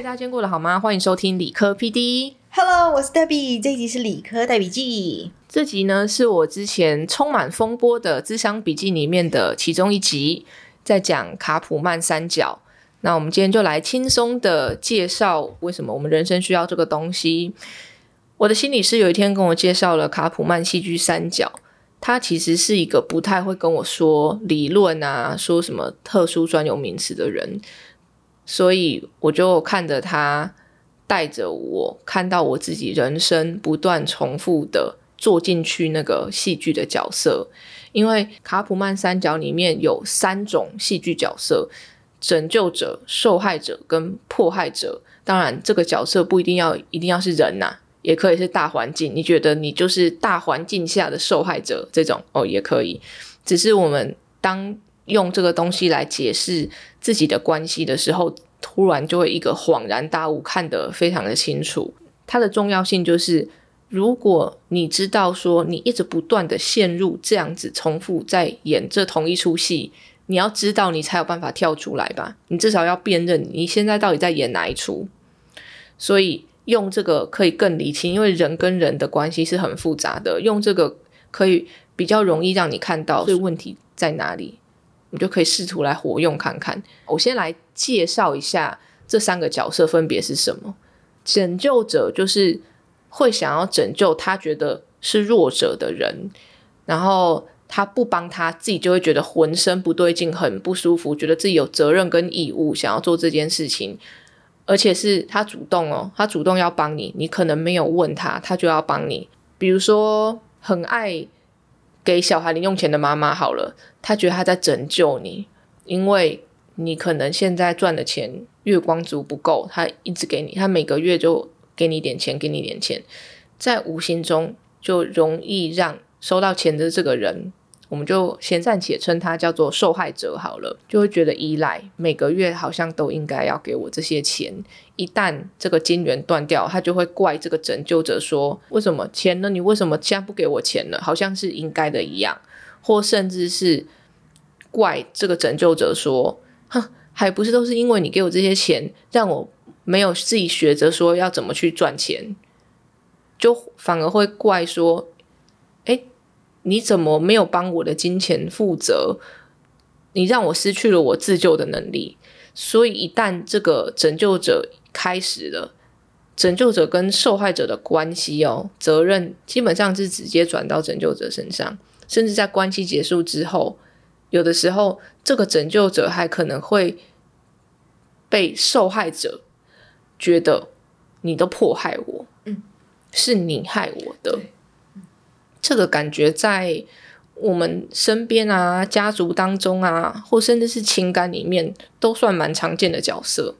嗨，大家今天过得好吗？欢迎收听理科 PD。Hello，我是 Debbie，这一集是理科带笔记。这集呢是我之前充满风波的智商笔记里面的其中一集，在讲卡普曼三角。那我们今天就来轻松的介绍为什么我们人生需要这个东西。我的心理师有一天跟我介绍了卡普曼戏剧三角，他其实是一个不太会跟我说理论啊，说什么特殊专有名词的人，所以我就看着他带着我看到我自己人生不断重复的做进去那个戏剧的角色，因为卡普曼三角里面有三种戏剧角色：拯救者、受害者跟迫害者。当然，这个角色不一定要一定要是人呐、也可以是大环境。你觉得你就是大环境下的受害者这种哦，也可以。只是我们当用这个东西来解释自己的关系的时候，突然就会一个恍然大悟，看得非常的清楚。它的重要性就是，如果你知道说你一直不断的陷入这样子重复在演这同一出戏，你要知道你才有办法跳出来吧。你至少要辨认你现在到底在演哪一出。所以用这个可以更理清，因为人跟人的关系是很复杂的，用这个可以比较容易让你看到所以问题在哪里。你就可以试图来活用看看。我先来介绍一下这三个角色分别是什么。拯救者就是会想要拯救他觉得是弱者的人，然后他不帮他，自己就会觉得浑身不对劲，很不舒服，觉得自己有责任跟义务想要做这件事情，而且是他主动哦，他主动要帮你，你可能没有问他，他就要帮你。比如说很爱给小孩零用钱的妈妈好了。他觉得他在拯救你，因为你可能现在赚的钱月光族不够，他一直给你，他每个月就给你一点钱，给你一点钱，在无形中就容易让收到钱的这个人，我们就先暂且称他叫做受害者好了，就会觉得依赖，每个月好像都应该要给我这些钱，一旦这个金源断掉，他就会怪这个拯救者说，为什么钱呢？你为什么现在不给我钱了？好像是应该的一样。或甚至是怪这个拯救者说：“哼，还不是都是因为你给我这些钱，让我没有自己学着说要怎么去赚钱，就反而会怪说：哎，你怎么没有帮我的金钱负责？你让我失去了我自救的能力。所以一旦这个拯救者开始了，拯救者跟受害者的关系哦，责任基本上是直接转到拯救者身上。”甚至在关系结束之后，有的时候这个拯救者还可能会被受害者觉得你都迫害我，嗯，是你害我的。这个感觉在我们身边啊、家族当中啊，或甚至是情感里面，都算蛮常见的角色。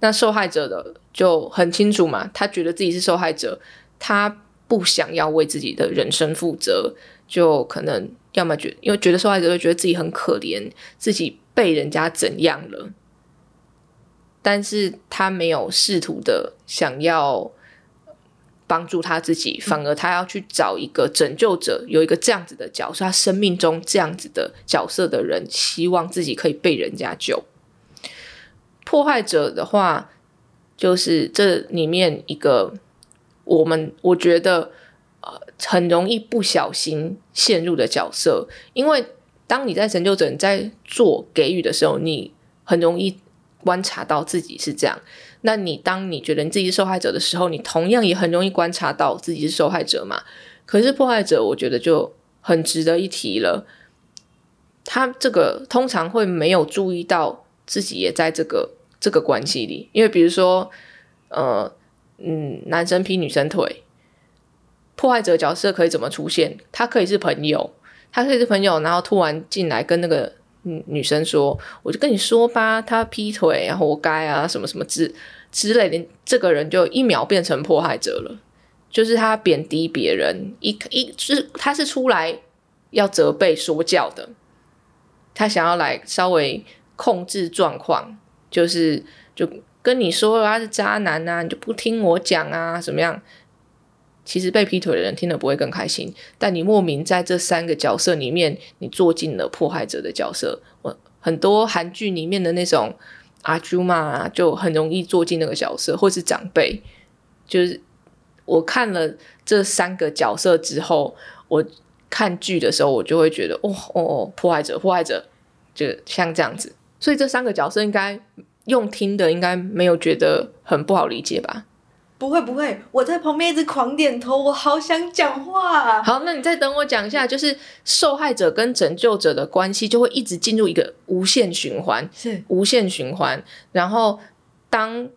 那受害者的就很清楚嘛，他觉得自己是受害者，他不想要为自己的人生负责。就可能要么觉，因为觉得受害者会觉得自己很可怜，自己被人家怎样了，但是他没有试图的想要帮助他自己，反而他要去找一个拯救者，有一个这样子的角色，他生命中这样子的角色的人，希望自己可以被人家救。迫害者的话，就是这里面一个我们我觉得。呃，很容易不小心陷入的角色，因为当你在拯救者你在做给予的时候，你很容易观察到自己是这样。那你当你觉得你自己是受害者的时候，你同样也很容易观察到自己是受害者嘛。可是破坏者，我觉得就很值得一提了。他这个通常会没有注意到自己也在这个这个关系里，因为比如说，呃，嗯，男生劈女生腿。迫害者角色可以怎么出现？他可以是朋友，他可以是朋友，然后突然进来跟那个嗯女生说：“我就跟你说吧，他劈腿，然后活该啊，什么什么之之类的。”这个人就一秒变成迫害者了，就是他贬低别人，一一是他是出来要责备说教的，他想要来稍微控制状况，就是就跟你说他是渣男啊，你就不听我讲啊，怎么样？其实被劈腿的人听了不会更开心，但你莫名在这三个角色里面，你做进了迫害者的角色。我很多韩剧里面的那种阿朱嘛，就很容易做进那个角色，或是长辈。就是我看了这三个角色之后，我看剧的时候，我就会觉得，哦哦哦，破坏者，破坏者，就像这样子。所以这三个角色应该用听的，应该没有觉得很不好理解吧？不会不会，我在旁边一直狂点头，我好想讲话。好，那你再等我讲一下，就是受害者跟拯救者的关系就会一直进入一个无限循环，是无限循环。然后当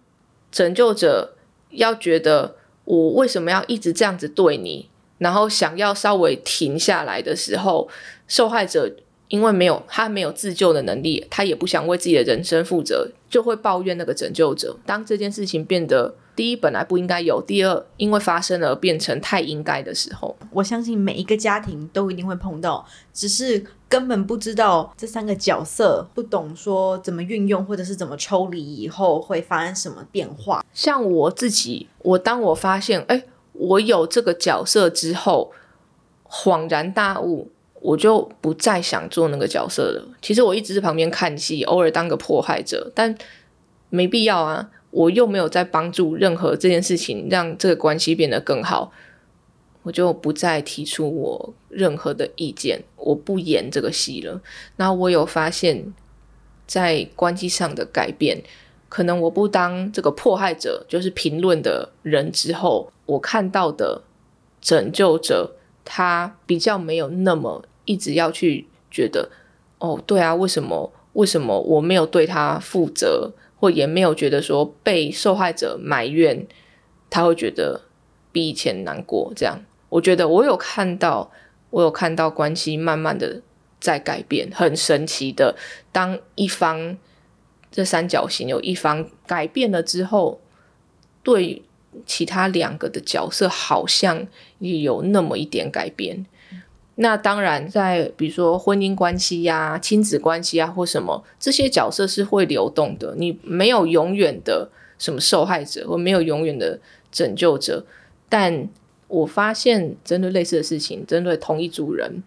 拯救者要觉得我为什么要一直这样子对你，然后想要稍微停下来的时候，受害者因为没有他没有自救的能力，他也不想为自己的人生负责，就会抱怨那个拯救者。当这件事情变得第一本来不应该有，第二因为发生了变成太应该的时候，我相信每一个家庭都一定会碰到，只是根本不知道这三个角色，不懂说怎么运用，或者是怎么抽离以后会发生什么变化。像我自己，我当我发现，哎，我有这个角色之后，恍然大悟，我就不再想做那个角色了。其实我一直在旁边看戏，偶尔当个迫害者，但没必要啊。我又没有在帮助任何这件事情，让这个关系变得更好，我就不再提出我任何的意见，我不演这个戏了。那我有发现，在关系上的改变。可能我不当这个迫害者，就是评论的人之后，我看到的拯救者，他比较没有那么一直要去觉得，哦，对啊，为什么为什么我没有对他负责，或也没有觉得说被受害者埋怨，他会觉得比以前难过。这样，我觉得我有看到，我有看到关系慢慢的在改变，很神奇的，当一方。这三角形有一方改变了之后，对其他两个的角色好像也有那么一点改变。那当然，在比如说婚姻关系呀、亲子关系啊或什么，这些角色是会流动的。你没有永远的什么受害者，或没有永远的拯救者。但我发现，针对类似的事情，针对同一组人，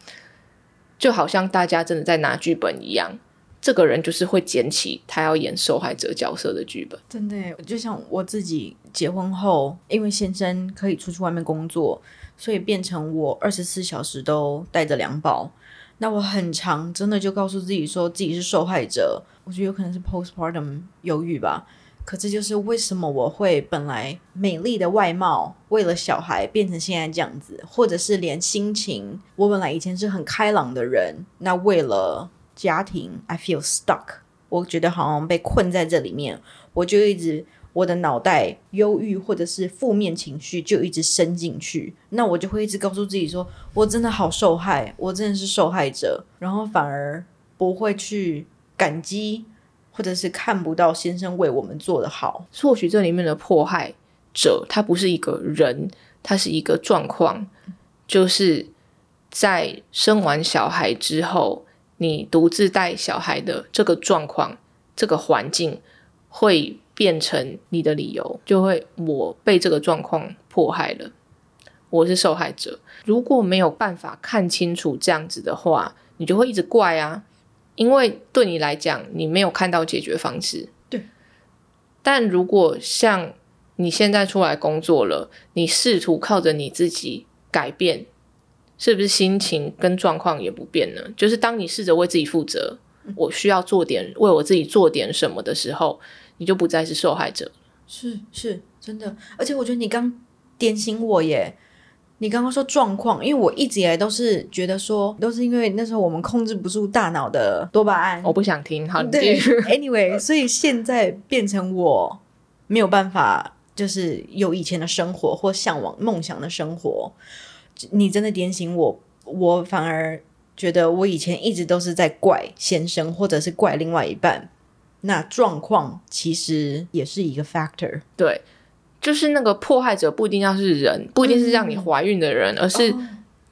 就好像大家真的在拿剧本一样。这个人就是会捡起他要演受害者角色的剧本，真的，就像我自己结婚后，因为先生可以出去外面工作，所以变成我二十四小时都带着两宝。那我很长，真的就告诉自己说自己是受害者。我觉得有可能是 postpartum 忧郁吧。可这就是为什么我会本来美丽的外貌，为了小孩变成现在这样子，或者是连心情，我本来以前是很开朗的人，那为了。家庭，I feel stuck。我觉得好像被困在这里面，我就一直我的脑袋忧郁或者是负面情绪就一直伸进去，那我就会一直告诉自己说，我真的好受害，我真的是受害者，然后反而不会去感激或者是看不到先生为我们做的好。或许这里面的迫害者他不是一个人，他是一个状况，就是在生完小孩之后。你独自带小孩的这个状况，这个环境会变成你的理由，就会我被这个状况迫害了，我是受害者。如果没有办法看清楚这样子的话，你就会一直怪啊，因为对你来讲，你没有看到解决方式。对。但如果像你现在出来工作了，你试图靠着你自己改变。是不是心情跟状况也不变呢？就是当你试着为自己负责，我需要做点为我自己做点什么的时候，你就不再是受害者。是是，真的。而且我觉得你刚点醒我耶！你刚刚说状况，因为我一直以来都是觉得说，都是因为那时候我们控制不住大脑的多巴胺。我不想听，好，对。Anyway，所以现在变成我没有办法，就是有以前的生活或向往梦想的生活。你真的点醒我，我反而觉得我以前一直都是在怪先生，或者是怪另外一半。那状况其实也是一个 factor。对，就是那个迫害者不一定要是人，不一定是让你怀孕的人，而是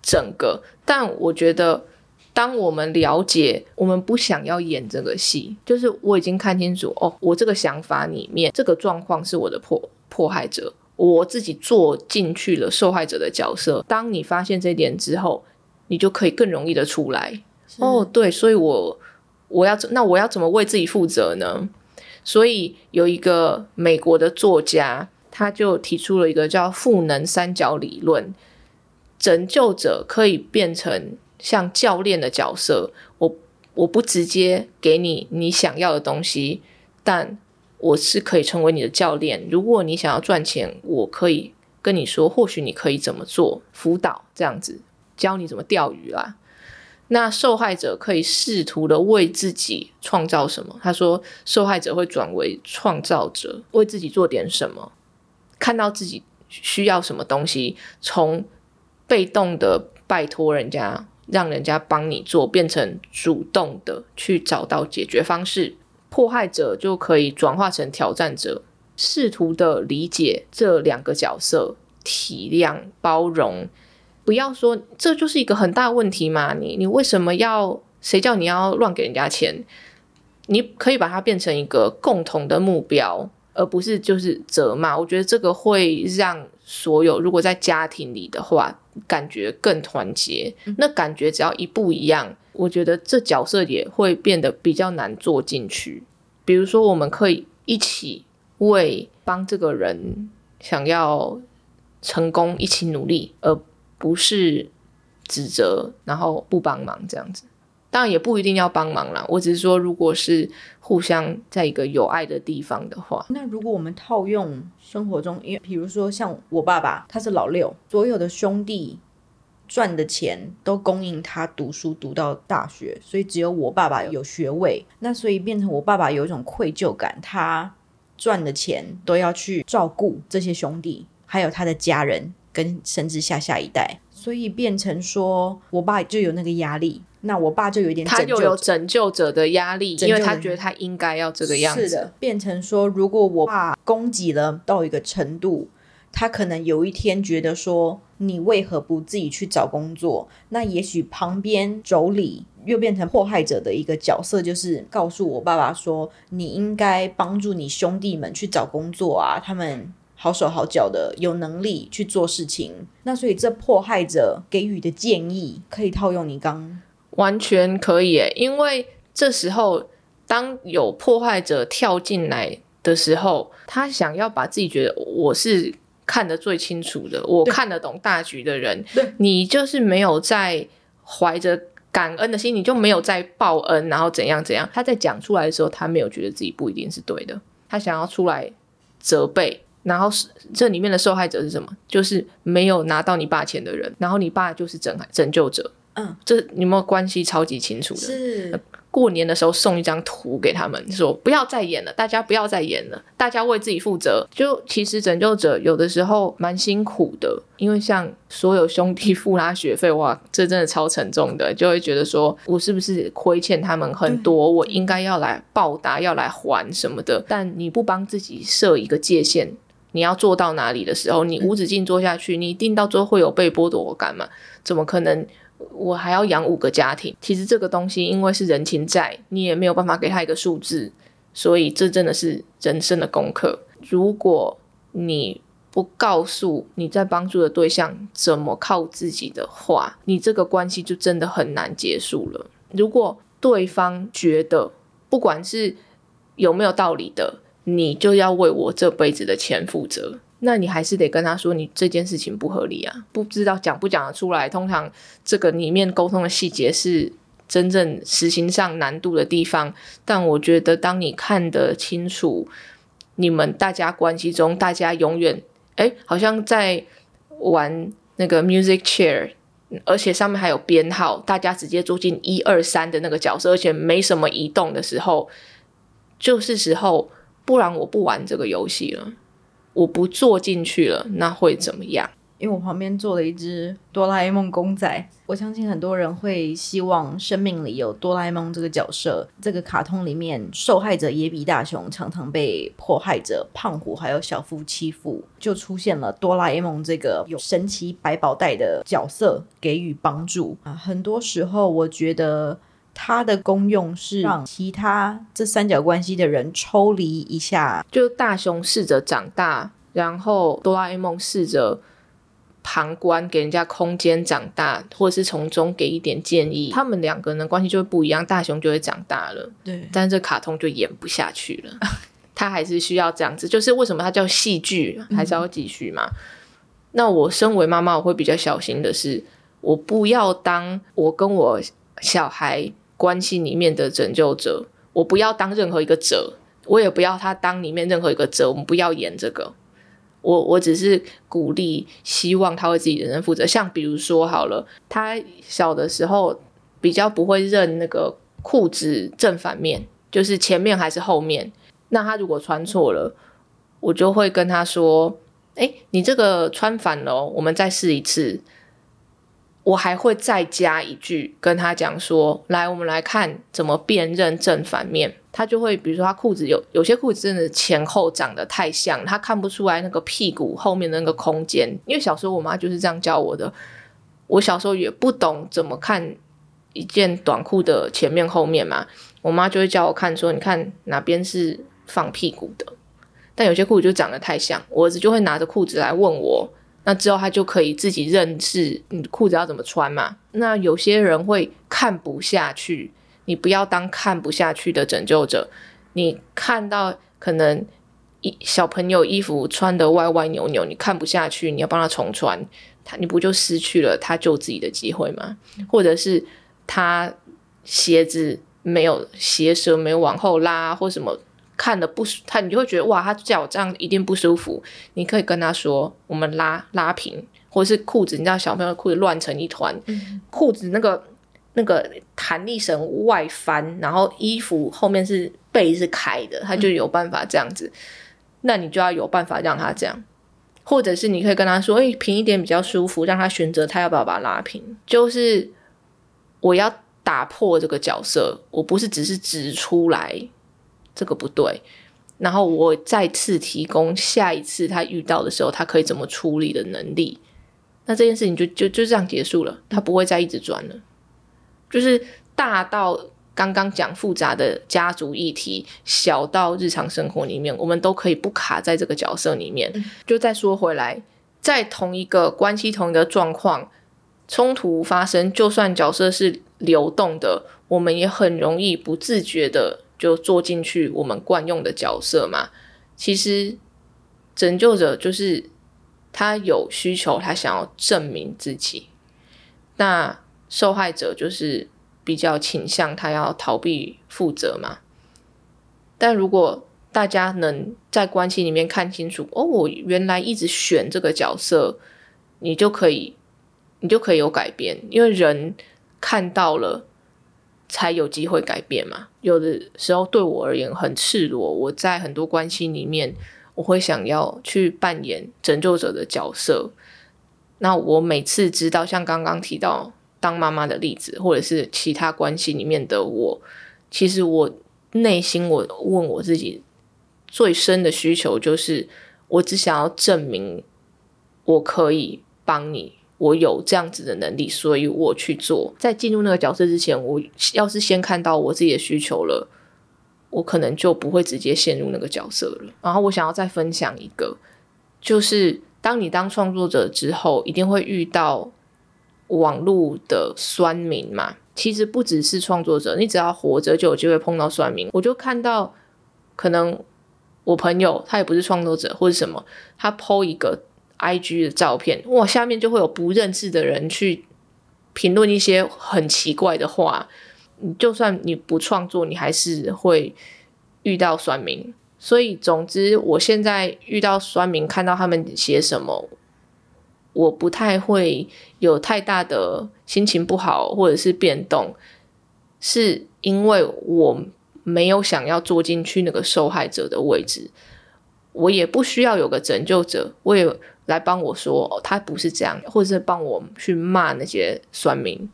整个。但我觉得，当我们了解，我们不想要演这个戏，就是我已经看清楚哦，我这个想法里面，这个状况是我的迫迫害者。我自己做进去了受害者的角色。当你发现这点之后，你就可以更容易的出来。哦，对，所以我我要那我要怎么为自己负责呢？所以有一个美国的作家，他就提出了一个叫赋能三角理论，拯救者可以变成像教练的角色。我我不直接给你你想要的东西，但我是可以成为你的教练。如果你想要赚钱，我可以跟你说，或许你可以怎么做，辅导这样子，教你怎么钓鱼啦。那受害者可以试图的为自己创造什么？他说，受害者会转为创造者，为自己做点什么，看到自己需要什么东西，从被动的拜托人家，让人家帮你做，变成主动的去找到解决方式。迫害者就可以转化成挑战者，试图的理解这两个角色，体谅、包容。不要说这就是一个很大问题嘛？你你为什么要？谁叫你要乱给人家钱？你可以把它变成一个共同的目标，而不是就是责骂。我觉得这个会让所有如果在家庭里的话，感觉更团结。那感觉只要一不一样，我觉得这角色也会变得比较难做进去。比如说，我们可以一起为帮这个人想要成功一起努力，而。不是指责，然后不帮忙这样子，当然也不一定要帮忙啦。我只是说，如果是互相在一个有爱的地方的话，那如果我们套用生活中，因为比如说像我爸爸，他是老六，所有的兄弟赚的钱都供应他读书读到大学，所以只有我爸爸有学位。那所以变成我爸爸有一种愧疚感，他赚的钱都要去照顾这些兄弟，还有他的家人。跟甚至下下一代，所以变成说我爸就有那个压力，那我爸就有点他又有拯救者的压力，因为他觉得他应该要这个样子。是的，变成说如果我爸供给了到一个程度，他可能有一天觉得说你为何不自己去找工作？那也许旁边妯娌又变成迫害者的一个角色，就是告诉我爸爸说你应该帮助你兄弟们去找工作啊，他们。好手好脚的，有能力去做事情。那所以这迫害者给予的建议，可以套用你刚完全可以，因为这时候当有迫害者跳进来的时候，他想要把自己觉得我是看得最清楚的，我看得懂大局的人。你就是没有在怀着感恩的心，你就没有在报恩，然后怎样怎样。他在讲出来的时候，他没有觉得自己不一定是对的，他想要出来责备。然后是这里面的受害者是什么？就是没有拿到你爸钱的人，然后你爸就是拯拯救者。嗯，这有没有关系？超级清楚的。是过年的时候送一张图给他们，说不要再演了，大家不要再演了，大家为自己负责。就其实拯救者有的时候蛮辛苦的，因为像所有兄弟付他学费，哇，这真的超沉重的，就会觉得说我是不是亏欠他们很多，我应该要来报答，要来还什么的。但你不帮自己设一个界限。你要做到哪里的时候，你无止境做下去，你一定到最后会有被剥夺感嘛？怎么可能？我还要养五个家庭？其实这个东西因为是人情债，你也没有办法给他一个数字，所以这真的是人生的功课。如果你不告诉你在帮助的对象怎么靠自己的话，你这个关系就真的很难结束了。如果对方觉得不管是有没有道理的。你就要为我这辈子的钱负责，那你还是得跟他说，你这件事情不合理啊，不知道讲不讲得出来。通常这个里面沟通的细节是真正实行上难度的地方，但我觉得当你看得清楚，你们大家关系中，大家永远哎，好像在玩那个 music chair，而且上面还有编号，大家直接坐进一二三的那个角色，而且没什么移动的时候，就是时候。不然我不玩这个游戏了，我不坐进去了，那会怎么样？因为我旁边坐了一只哆啦 A 梦公仔，我相信很多人会希望生命里有哆啦 A 梦这个角色。这个卡通里面，受害者野比大雄常常被迫害者胖虎还有小夫欺负，就出现了哆啦 A 梦这个有神奇百宝袋的角色给予帮助啊。很多时候，我觉得。它的功用是让其他这三角关系的人抽离一下，就大雄试着长大，然后哆啦 A 梦试着旁观，给人家空间长大，或者是从中给一点建议。他们两个人关系就会不一样，大雄就会长大了。对，但是这卡通就演不下去了。他还是需要这样子。就是为什么它叫戏剧，还是要继续嘛？那我身为妈妈，我会比较小心的是，我不要当我跟我小孩关系里面的拯救者，我不要当任何一个者，我也不要他当里面任何一个者，我们不要演这个。我我只是鼓励，希望他为自己人生负责。像比如说好了，他小的时候比较不会认那个裤子正反面，就是前面还是后面。那他如果穿错了，我就会跟他说：“哎，你这个穿反了，我们再试一次。”我还会再加一句跟他讲说：“来，我们来看怎么辨认正反面。”他就会，比如说他裤子有有些裤子真的前后长得太像，他看不出来那个屁股后面的那个空间。因为小时候我妈就是这样教我的，我小时候也不懂怎么看一件短裤的前面后面嘛，我妈就会教我看说，你看哪边是放屁股的。但有些裤子就长得太像，我儿子就会拿着裤子来问我，那之后他就可以自己认识你裤子要怎么穿嘛。那有些人会看不下去。你不要当看不下去的拯救者，你看到可能一小朋友衣服穿的歪歪扭扭，你看不下去，你要帮他重穿，他你不就失去了他救自己的机会吗？或者是他鞋子没有鞋舌没有往后拉或什么，看的不舒他你就会觉得哇，他脚这样一定不舒服。你可以跟他说，我们拉拉平，或者是裤子，你知道小朋友裤子乱成一团，裤子那个。那个弹力绳外翻，然后衣服后面是背是开的，他就有办法这样子。那你就要有办法让他这样，或者是你可以跟他说：“哎，平一点比较舒服。”让他选择他要不要把它拉平。就是我要打破这个角色，我不是只是指出来这个不对，然后我再次提供下一次他遇到的时候他可以怎么处理的能力。那这件事情就就就这样结束了，他不会再一直转了。就是大到刚刚讲复杂的家族议题，小到日常生活里面，我们都可以不卡在这个角色里面。就再说回来，在同一个关系、同一个状况，冲突发生，就算角色是流动的，我们也很容易不自觉的就做进去我们惯用的角色嘛。其实拯救者就是他有需求，他想要证明自己。那。受害者就是比较倾向他要逃避负责嘛，但如果大家能在关系里面看清楚，哦，我原来一直选这个角色，你就可以，你就可以有改变，因为人看到了才有机会改变嘛。有的时候对我而言很赤裸，我在很多关系里面，我会想要去扮演拯救者的角色。那我每次知道，像刚刚提到。当妈妈的例子，或者是其他关系里面的我，其实我内心我问我自己最深的需求就是，我只想要证明我可以帮你，我有这样子的能力，所以我去做。在进入那个角色之前，我要是先看到我自己的需求了，我可能就不会直接陷入那个角色了。然后我想要再分享一个，就是当你当创作者之后，一定会遇到。网络的酸民嘛，其实不只是创作者，你只要活着就有机会碰到酸民。我就看到，可能我朋友他也不是创作者或者什么，他剖一个 IG 的照片，哇，下面就会有不认识的人去评论一些很奇怪的话。你就算你不创作，你还是会遇到酸民。所以，总之，我现在遇到酸民，看到他们写什么。我不太会有太大的心情不好或者是变动，是因为我没有想要坐进去那个受害者的位置，我也不需要有个拯救者，我也来帮我说他不是这样，或者是帮我去骂那些酸民，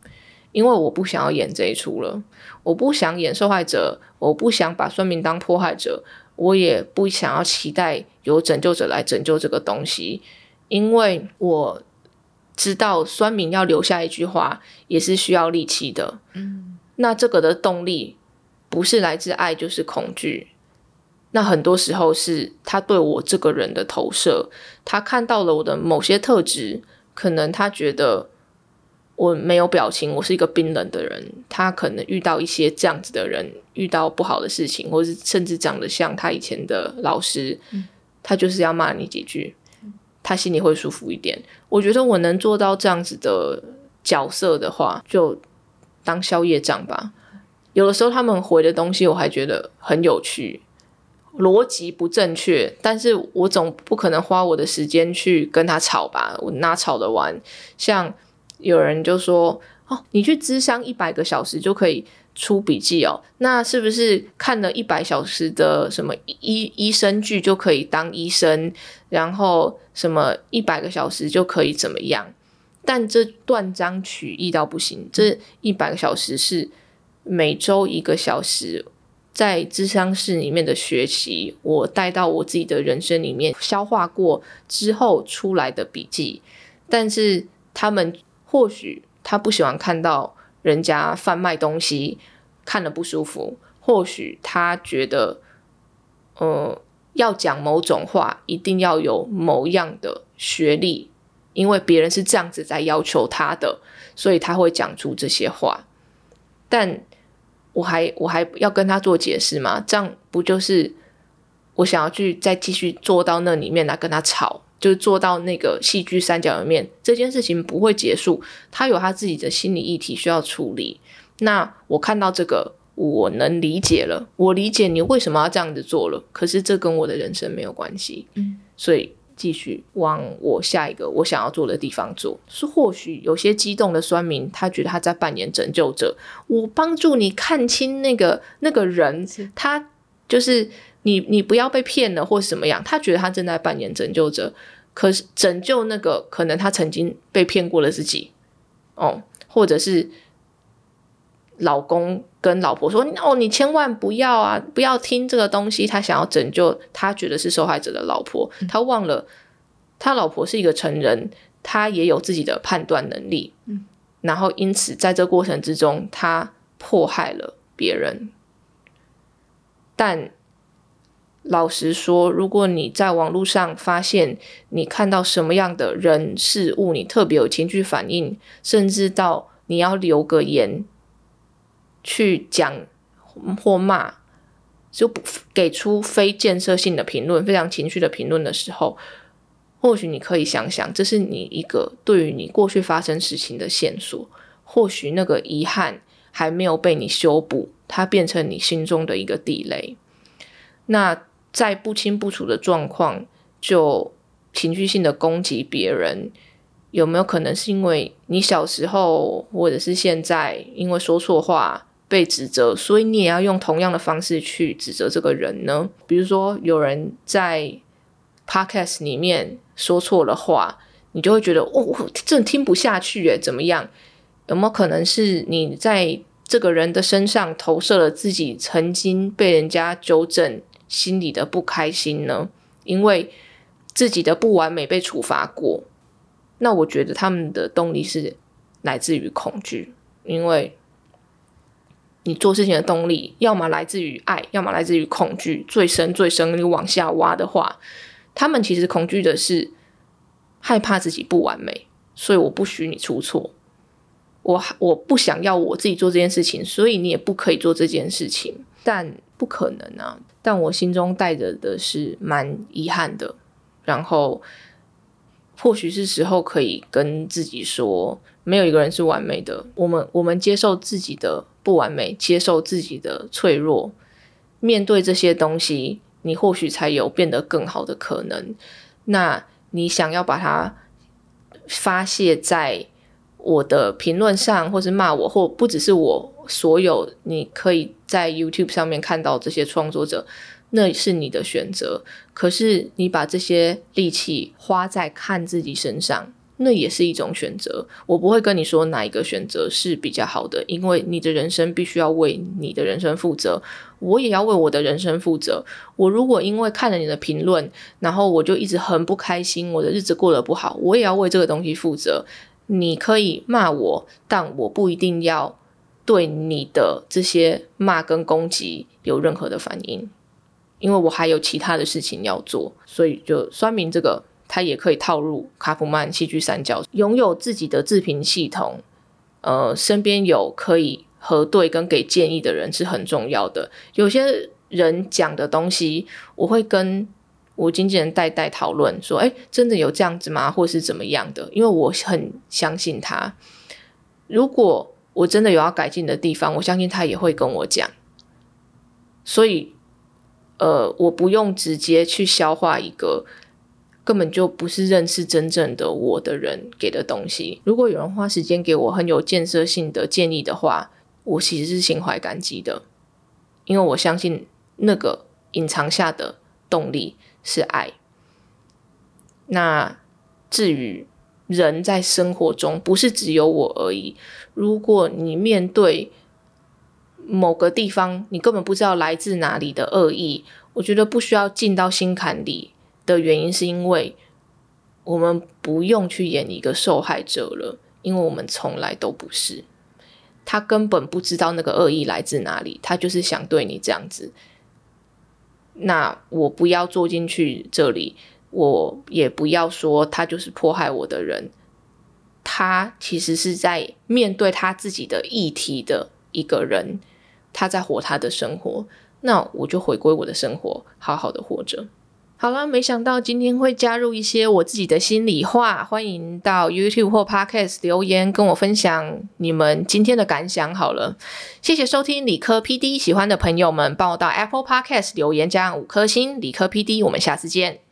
因为我不想要演这一出了，我不想演受害者，我不想把酸民当迫害者，我也不想要期待有拯救者来拯救这个东西。因为我知道酸民要留下一句话也是需要力气的，嗯，那这个的动力不是来自爱就是恐惧，那很多时候是他对我这个人的投射，他看到了我的某些特质，可能他觉得我没有表情，我是一个冰冷的人。他可能遇到一些这样子的人，遇到不好的事情，或是甚至长得像他以前的老师，他就是要骂你几句，他心里会舒服一点。我觉得我能做到这样子的角色的话，就当宵夜账吧。有的时候他们回的东西，我还觉得很有趣。逻辑不正确，但是我总不可能花我的时间去跟他吵吧？我哪吵得完？像有人就说：“哦，你去咨商一百个小时就可以出笔记哦，那是不是看了一百小时的什么医医生剧就可以当医生？然后什么一百个小时就可以怎么样？但这断章取义到不行。这一百个小时是每周一个小时。”在智商室里面的学习，我带到我自己的人生里面消化过之后出来的笔记。但是他们或许他不喜欢看到人家贩卖东西，看了不舒服；或许他觉得，呃，要讲某种话一定要有某样的学历，因为别人是这样子在要求他的，所以他会讲出这些话。但我还我还要跟他做解释吗？这样不就是我想要去再继续做到那里面来跟他吵，就是做到那个戏剧三角里面，这件事情不会结束。他有他自己的心理议题需要处理。那我看到这个，我能理解了，我理解你为什么要这样子做了。可是这跟我的人生没有关系，嗯，所以。继续往我下一个我想要做的地方做，是或许有些激动的酸民，他觉得他在扮演拯救者，我帮助你看清那个那个人，他就是你，你不要被骗了或怎么样，他觉得他正在扮演拯救者，可是拯救那个可能他曾经被骗过了自己，哦，或者是。老公跟老婆说：“哦，你千万不要啊，不要听这个东西。”他想要拯救他觉得是受害者的老婆，他忘了他老婆是一个成人，他也有自己的判断能力。嗯，然后因此在这过程之中，他迫害了别人。但老实说，如果你在网络上发现你看到什么样的人事物，你特别有情绪反应，甚至到你要留个言。去讲或骂，就不给出非建设性的评论、非常情绪的评论的时候，或许你可以想想，这是你一个对于你过去发生事情的线索。或许那个遗憾还没有被你修补，它变成你心中的一个地雷。那在不清不楚的状况，就情绪性的攻击别人，有没有可能是因为你小时候，或者是现在因为说错话？被指责，所以你也要用同样的方式去指责这个人呢？比如说，有人在 podcast 里面说错了话，你就会觉得哦，真的听不下去诶，怎么样？有没有可能是你在这个人的身上投射了自己曾经被人家纠正心里的不开心呢？因为自己的不完美被处罚过，那我觉得他们的动力是来自于恐惧，因为。你做事情的动力，要么来自于爱，要么来自于恐惧。最深、最深，你往下挖的话，他们其实恐惧的是害怕自己不完美，所以我不许你出错。我我不想要我自己做这件事情，所以你也不可以做这件事情。但不可能啊！但我心中带着的是蛮遗憾的。然后，或许是时候可以跟自己说，没有一个人是完美的。我们我们接受自己的。不完美，接受自己的脆弱，面对这些东西，你或许才有变得更好的可能。那你想要把它发泄在我的评论上，或是骂我，或不只是我，所有你可以在 YouTube 上面看到这些创作者，那是你的选择。可是你把这些力气花在看自己身上。那也是一种选择，我不会跟你说哪一个选择是比较好的，因为你的人生必须要为你的人生负责，我也要为我的人生负责。我如果因为看了你的评论，然后我就一直很不开心，我的日子过得不好，我也要为这个东西负责。你可以骂我，但我不一定要对你的这些骂跟攻击有任何的反应，因为我还有其他的事情要做，所以就说明这个。他也可以套入卡普曼戏剧三角，拥有自己的自评系统，呃，身边有可以核对跟给建议的人是很重要的。有些人讲的东西，我会跟我经纪人代代讨论，说，哎，真的有这样子吗？或是怎么样的？因为我很相信他。如果我真的有要改进的地方，我相信他也会跟我讲。所以，呃，我不用直接去消化一个。根本就不是认识真正的我的人给的东西。如果有人花时间给我很有建设性的建议的话，我其实是心怀感激的，因为我相信那个隐藏下的动力是爱。那至于人在生活中不是只有我而已，如果你面对某个地方你根本不知道来自哪里的恶意，我觉得不需要进到心坎里。的原因是因为我们不用去演一个受害者了，因为我们从来都不是。他根本不知道那个恶意来自哪里，他就是想对你这样子。那我不要坐进去这里，我也不要说他就是迫害我的人。他其实是在面对他自己的议题的一个人，他在活他的生活。那我就回归我的生活，好好的活着。好了，没想到今天会加入一些我自己的心里话，欢迎到 YouTube 或 Podcast 留言跟我分享你们今天的感想。好了，谢谢收听理科 PD，喜欢的朋友们帮我到 Apple Podcast 留言加五颗星。理科 PD，我们下次见。